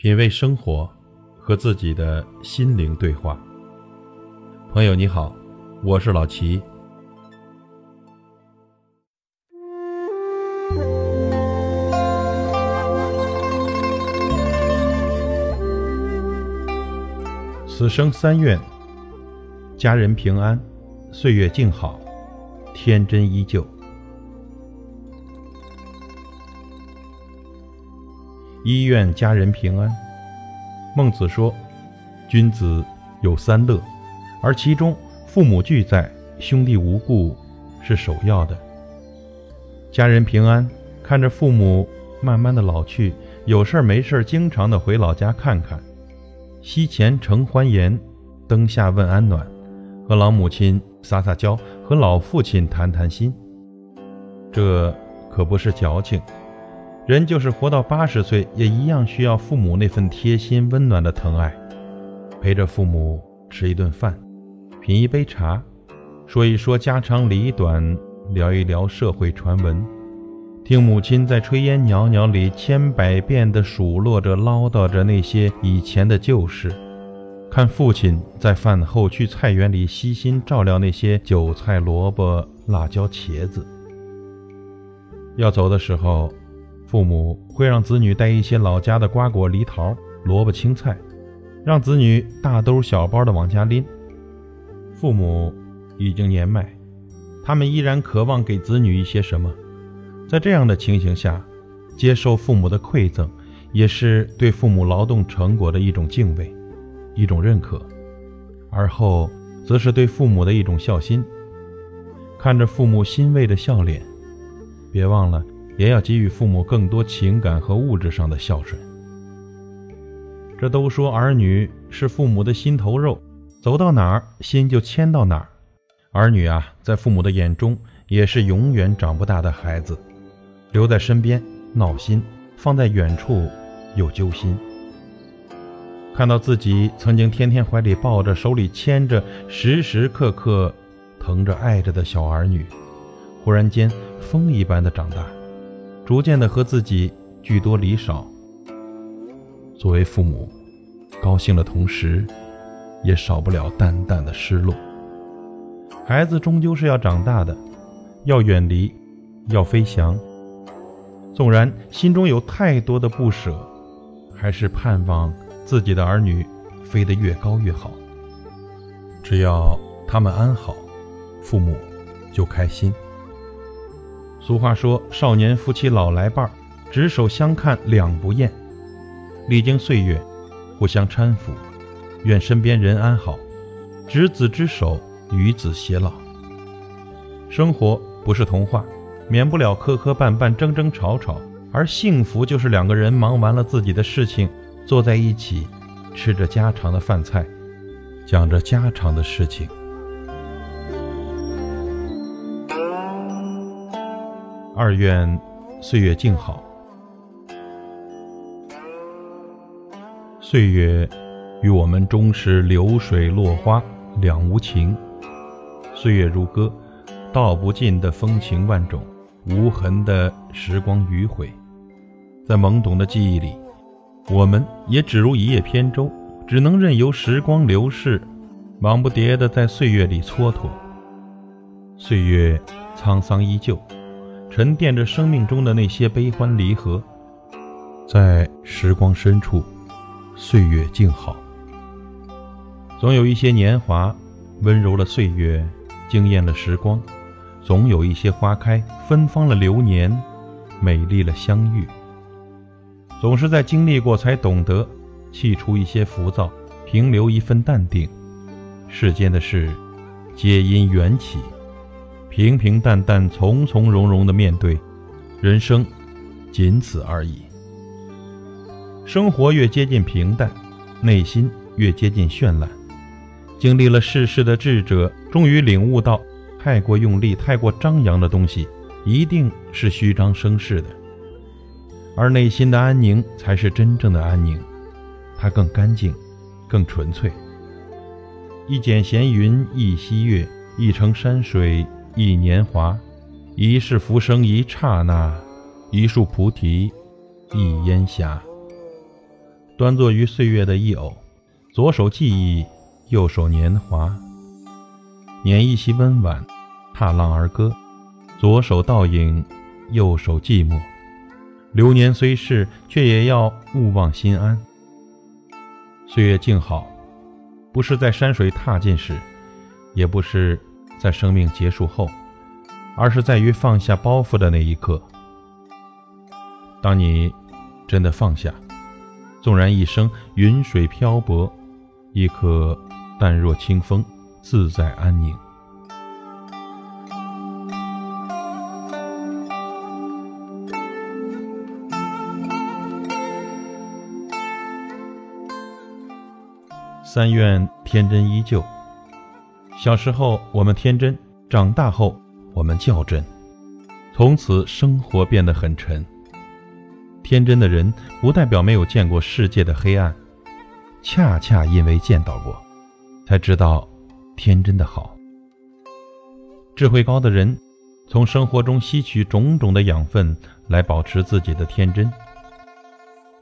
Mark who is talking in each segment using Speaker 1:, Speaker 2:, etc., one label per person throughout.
Speaker 1: 品味生活，和自己的心灵对话。朋友你好，我是老齐。此生三愿：家人平安，岁月静好，天真依旧。医愿家人平安。孟子说：“君子有三乐，而其中父母俱在，兄弟无故，是首要的。家人平安，看着父母慢慢的老去，有事儿没事儿，经常的回老家看看，膝前承欢颜，灯下问安暖，和老母亲撒撒娇，和老父亲谈谈心。这可不是矫情。”人就是活到八十岁，也一样需要父母那份贴心温暖的疼爱，陪着父母吃一顿饭，品一杯茶，说一说家长里短，聊一聊社会传闻，听母亲在炊烟袅袅里千百遍地数落着、唠叨着那些以前的旧事，看父亲在饭后去菜园里悉心照料那些韭菜、萝卜、辣椒、茄子。要走的时候。父母会让子女带一些老家的瓜果梨桃、萝卜青菜，让子女大兜小包的往家拎。父母已经年迈，他们依然渴望给子女一些什么。在这样的情形下，接受父母的馈赠，也是对父母劳动成果的一种敬畏、一种认可。而后，则是对父母的一种孝心。看着父母欣慰的笑脸，别忘了。也要给予父母更多情感和物质上的孝顺。这都说儿女是父母的心头肉，走到哪儿心就牵到哪儿。儿女啊，在父母的眼中也是永远长不大的孩子，留在身边闹心，放在远处又揪心。看到自己曾经天天怀里抱着、手里牵着、时时刻刻疼着爱着的小儿女，忽然间风一般的长大。逐渐的和自己聚多离少。作为父母，高兴的同时，也少不了淡淡的失落。孩子终究是要长大的，要远离，要飞翔。纵然心中有太多的不舍，还是盼望自己的儿女飞得越高越好。只要他们安好，父母就开心。俗话说：“少年夫妻老来伴儿，执手相看两不厌。”历经岁月，互相搀扶，愿身边人安好，执子之手，与子偕老。生活不是童话，免不了磕磕绊绊、争争吵吵，而幸福就是两个人忙完了自己的事情，坐在一起，吃着家常的饭菜，讲着家常的事情。二愿岁月静好。岁月与我们终是流水落花两无情。岁月如歌，道不尽的风情万种，无痕的时光迂回。在懵懂的记忆里，我们也只如一叶扁舟，只能任由时光流逝，忙不迭的在岁月里蹉跎。岁月沧桑依旧。沉淀着生命中的那些悲欢离合，在时光深处，岁月静好。总有一些年华，温柔了岁月，惊艳了时光；总有一些花开，芬芳了流年，美丽了相遇。总是在经历过，才懂得弃除一些浮躁，平留一份淡定。世间的事，皆因缘起。平平淡淡、从从容容的面对人生，仅此而已。生活越接近平淡，内心越接近绚烂。经历了世事的智者，终于领悟到，太过用力、太过张扬的东西，一定是虚张声势的。而内心的安宁，才是真正的安宁，它更干净，更纯粹。一剪闲云一溪月，一程山水。一年华，一世浮生一刹那，一树菩提一烟霞。端坐于岁月的一偶，左手记忆，右手年华。捻一袭温婉，踏浪而歌，左手倒影，右手寂寞。流年虽逝，却也要勿忘心安。岁月静好，不是在山水踏尽时，也不是在生命结束后，而是在于放下包袱的那一刻。当你真的放下，纵然一生云水漂泊，亦可淡若清风，自在安宁。三愿天真依旧。小时候我们天真，长大后我们较真，从此生活变得很沉。天真的人不代表没有见过世界的黑暗，恰恰因为见到过，才知道天真的好。智慧高的人，从生活中吸取种种的养分来保持自己的天真；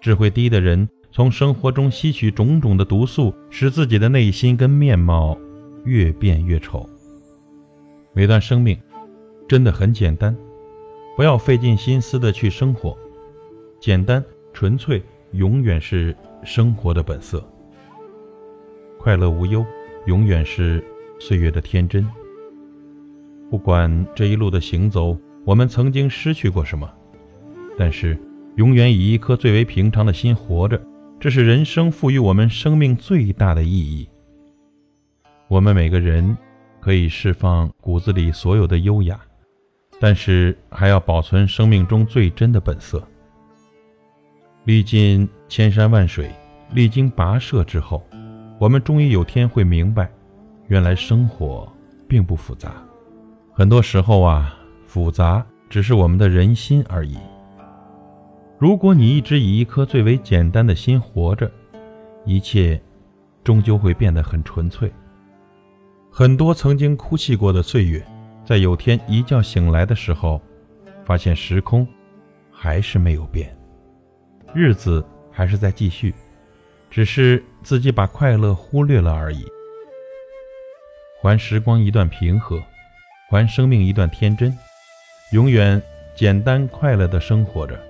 Speaker 1: 智慧低的人。从生活中吸取种种的毒素，使自己的内心跟面貌越变越丑。每段生命真的很简单，不要费尽心思的去生活，简单纯粹永远是生活的本色。快乐无忧，永远是岁月的天真。不管这一路的行走，我们曾经失去过什么，但是永远以一颗最为平常的心活着。这是人生赋予我们生命最大的意义。我们每个人可以释放骨子里所有的优雅，但是还要保存生命中最真的本色。历尽千山万水，历经跋涉之后，我们终于有天会明白，原来生活并不复杂。很多时候啊，复杂只是我们的人心而已。如果你一直以一颗最为简单的心活着，一切终究会变得很纯粹。很多曾经哭泣过的岁月，在有天一觉醒来的时候，发现时空还是没有变，日子还是在继续，只是自己把快乐忽略了而已。还时光一段平和，还生命一段天真，永远简单快乐的生活着。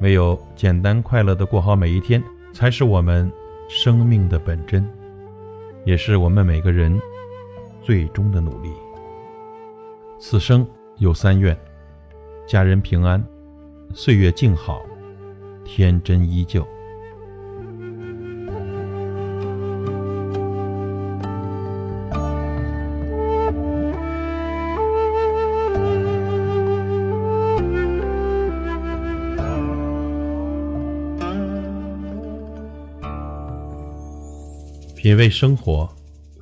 Speaker 1: 唯有简单快乐的过好每一天，才是我们生命的本真，也是我们每个人最终的努力。此生有三愿：家人平安，岁月静好，天真依旧。品味生活，